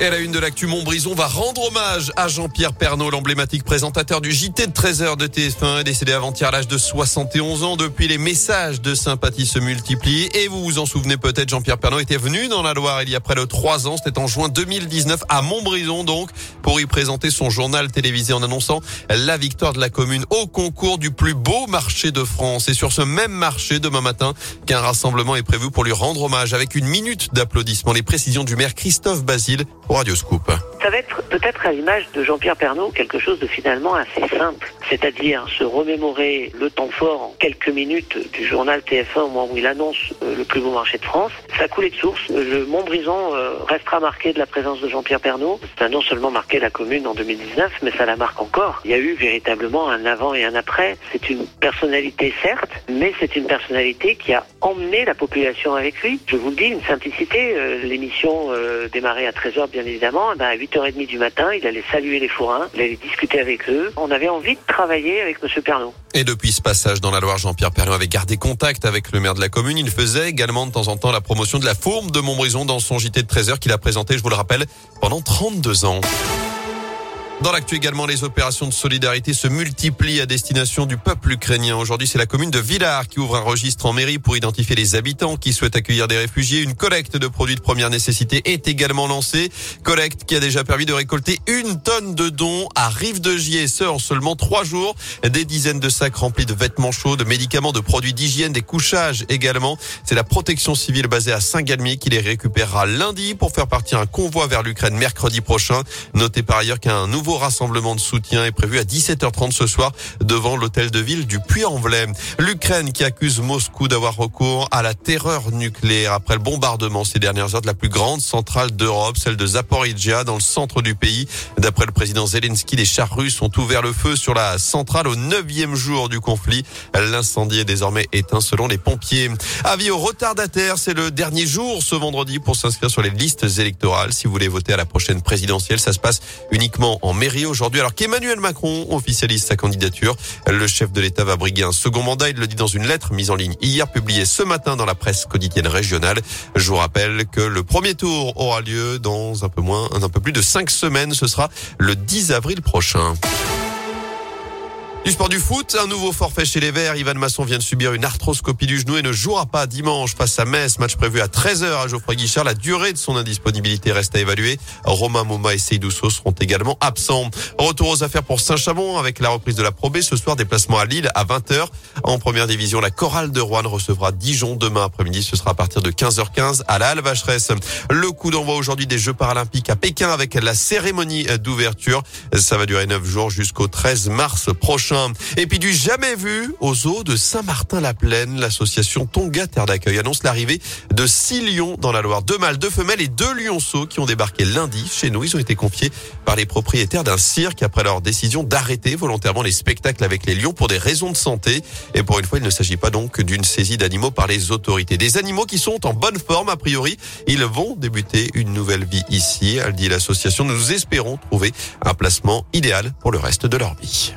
Et la une de l'actu, Montbrison va rendre hommage à Jean-Pierre Pernaud, l'emblématique présentateur du JT de 13h de TF1, décédé avant-hier à l'âge de 71 ans. Depuis, les messages de sympathie se multiplient. Et vous vous en souvenez peut-être, Jean-Pierre Pernaud était venu dans la Loire il y a près de trois ans. C'était en juin 2019 à Montbrison, donc, pour y présenter son journal télévisé en annonçant la victoire de la commune au concours du plus beau marché de France. Et sur ce même marché, demain matin, qu'un rassemblement est prévu pour lui rendre hommage avec une minute d'applaudissements. Les précisions du maire Christophe Basile Rádio Scoop desculpa. Ça va être peut-être à l'image de Jean-Pierre Pernaud quelque chose de finalement assez simple, c'est-à-dire se remémorer le temps fort en quelques minutes du journal TF1 au moment où il annonce euh, le plus beau marché de France. Ça coulait de source. Le Montbrison euh, restera marqué de la présence de Jean-Pierre Pernaud. Ça a non seulement marqué la commune en 2019, mais ça la marque encore. Il y a eu véritablement un avant et un après. C'est une personnalité certes, mais c'est une personnalité qui a emmené la population avec lui. Je vous le dis, une simplicité. Euh, l'émission démarrait à 13h bien évidemment. Eh ben, à 8h30 du matin, il allait saluer les forains, il allait discuter avec eux. On avait envie de travailler avec M. Pernaud. Et depuis ce passage dans la Loire, Jean-Pierre Pernaud avait gardé contact avec le maire de la commune. Il faisait également de temps en temps la promotion de la fourme de Montbrison dans son JT de 13h qu'il a présenté, je vous le rappelle, pendant 32 ans. Dans l'actu également, les opérations de solidarité se multiplient à destination du peuple ukrainien. Aujourd'hui, c'est la commune de Villars qui ouvre un registre en mairie pour identifier les habitants qui souhaitent accueillir des réfugiés. Une collecte de produits de première nécessité est également lancée. Collecte qui a déjà permis de récolter une tonne de dons à Rive de Gier, ce en seulement trois jours. Des dizaines de sacs remplis de vêtements chauds, de médicaments, de produits d'hygiène, des couchages également. C'est la protection civile basée à Saint-Galmier qui les récupérera lundi pour faire partir un convoi vers l'Ukraine mercredi prochain. Notez par ailleurs qu'un nouveau rassemblement de soutien est prévu à 17h30 ce soir devant l'hôtel de ville du Puy-en-Velay. L'Ukraine qui accuse Moscou d'avoir recours à la terreur nucléaire après le bombardement ces dernières heures de la plus grande centrale d'Europe, celle de Zaporizhia dans le centre du pays. D'après le président Zelensky, les chars russes ont ouvert le feu sur la centrale au neuvième jour du conflit. L'incendie est désormais éteint selon les pompiers. Avis aux retardataires, c'est le dernier jour ce vendredi pour s'inscrire sur les listes électorales. Si vous voulez voter à la prochaine présidentielle, ça se passe uniquement en mairie aujourd'hui alors qu'Emmanuel Macron officialise sa candidature. Le chef de l'État va briguer un second mandat. Il le dit dans une lettre mise en ligne hier, publiée ce matin dans la presse quotidienne régionale. Je vous rappelle que le premier tour aura lieu dans un peu moins, un peu plus de cinq semaines. Ce sera le 10 avril prochain. Du sport du foot, un nouveau forfait chez les Verts. Ivan Masson vient de subir une arthroscopie du genou et ne jouera pas dimanche face à Metz. Match prévu à 13h à Geoffroy Guichard. La durée de son indisponibilité reste à évaluer. Romain Moma et Seydousso seront également absents. Retour aux affaires pour Saint-Chamond avec la reprise de la Pro B. Ce soir, déplacement à Lille à 20h. En première division, la chorale de Rouen recevra Dijon demain après-midi. Ce sera à partir de 15h15 à la Halle Vacheresse. Le coup d'envoi aujourd'hui des Jeux paralympiques à Pékin avec la cérémonie d'ouverture. Ça va durer 9 jours jusqu'au 13 mars prochain. Et puis du jamais vu aux eaux de Saint-Martin-la-Plaine, l'association Tonga Terre d'accueil annonce l'arrivée de six lions dans la Loire. Deux mâles, deux femelles et deux lionceaux qui ont débarqué lundi chez nous. Ils ont été confiés par les propriétaires d'un cirque après leur décision d'arrêter volontairement les spectacles avec les lions pour des raisons de santé. Et pour une fois, il ne s'agit pas donc d'une saisie d'animaux par les autorités. Des animaux qui sont en bonne forme a priori. Ils vont débuter une nouvelle vie ici, elle dit l'association. Nous espérons trouver un placement idéal pour le reste de leur vie.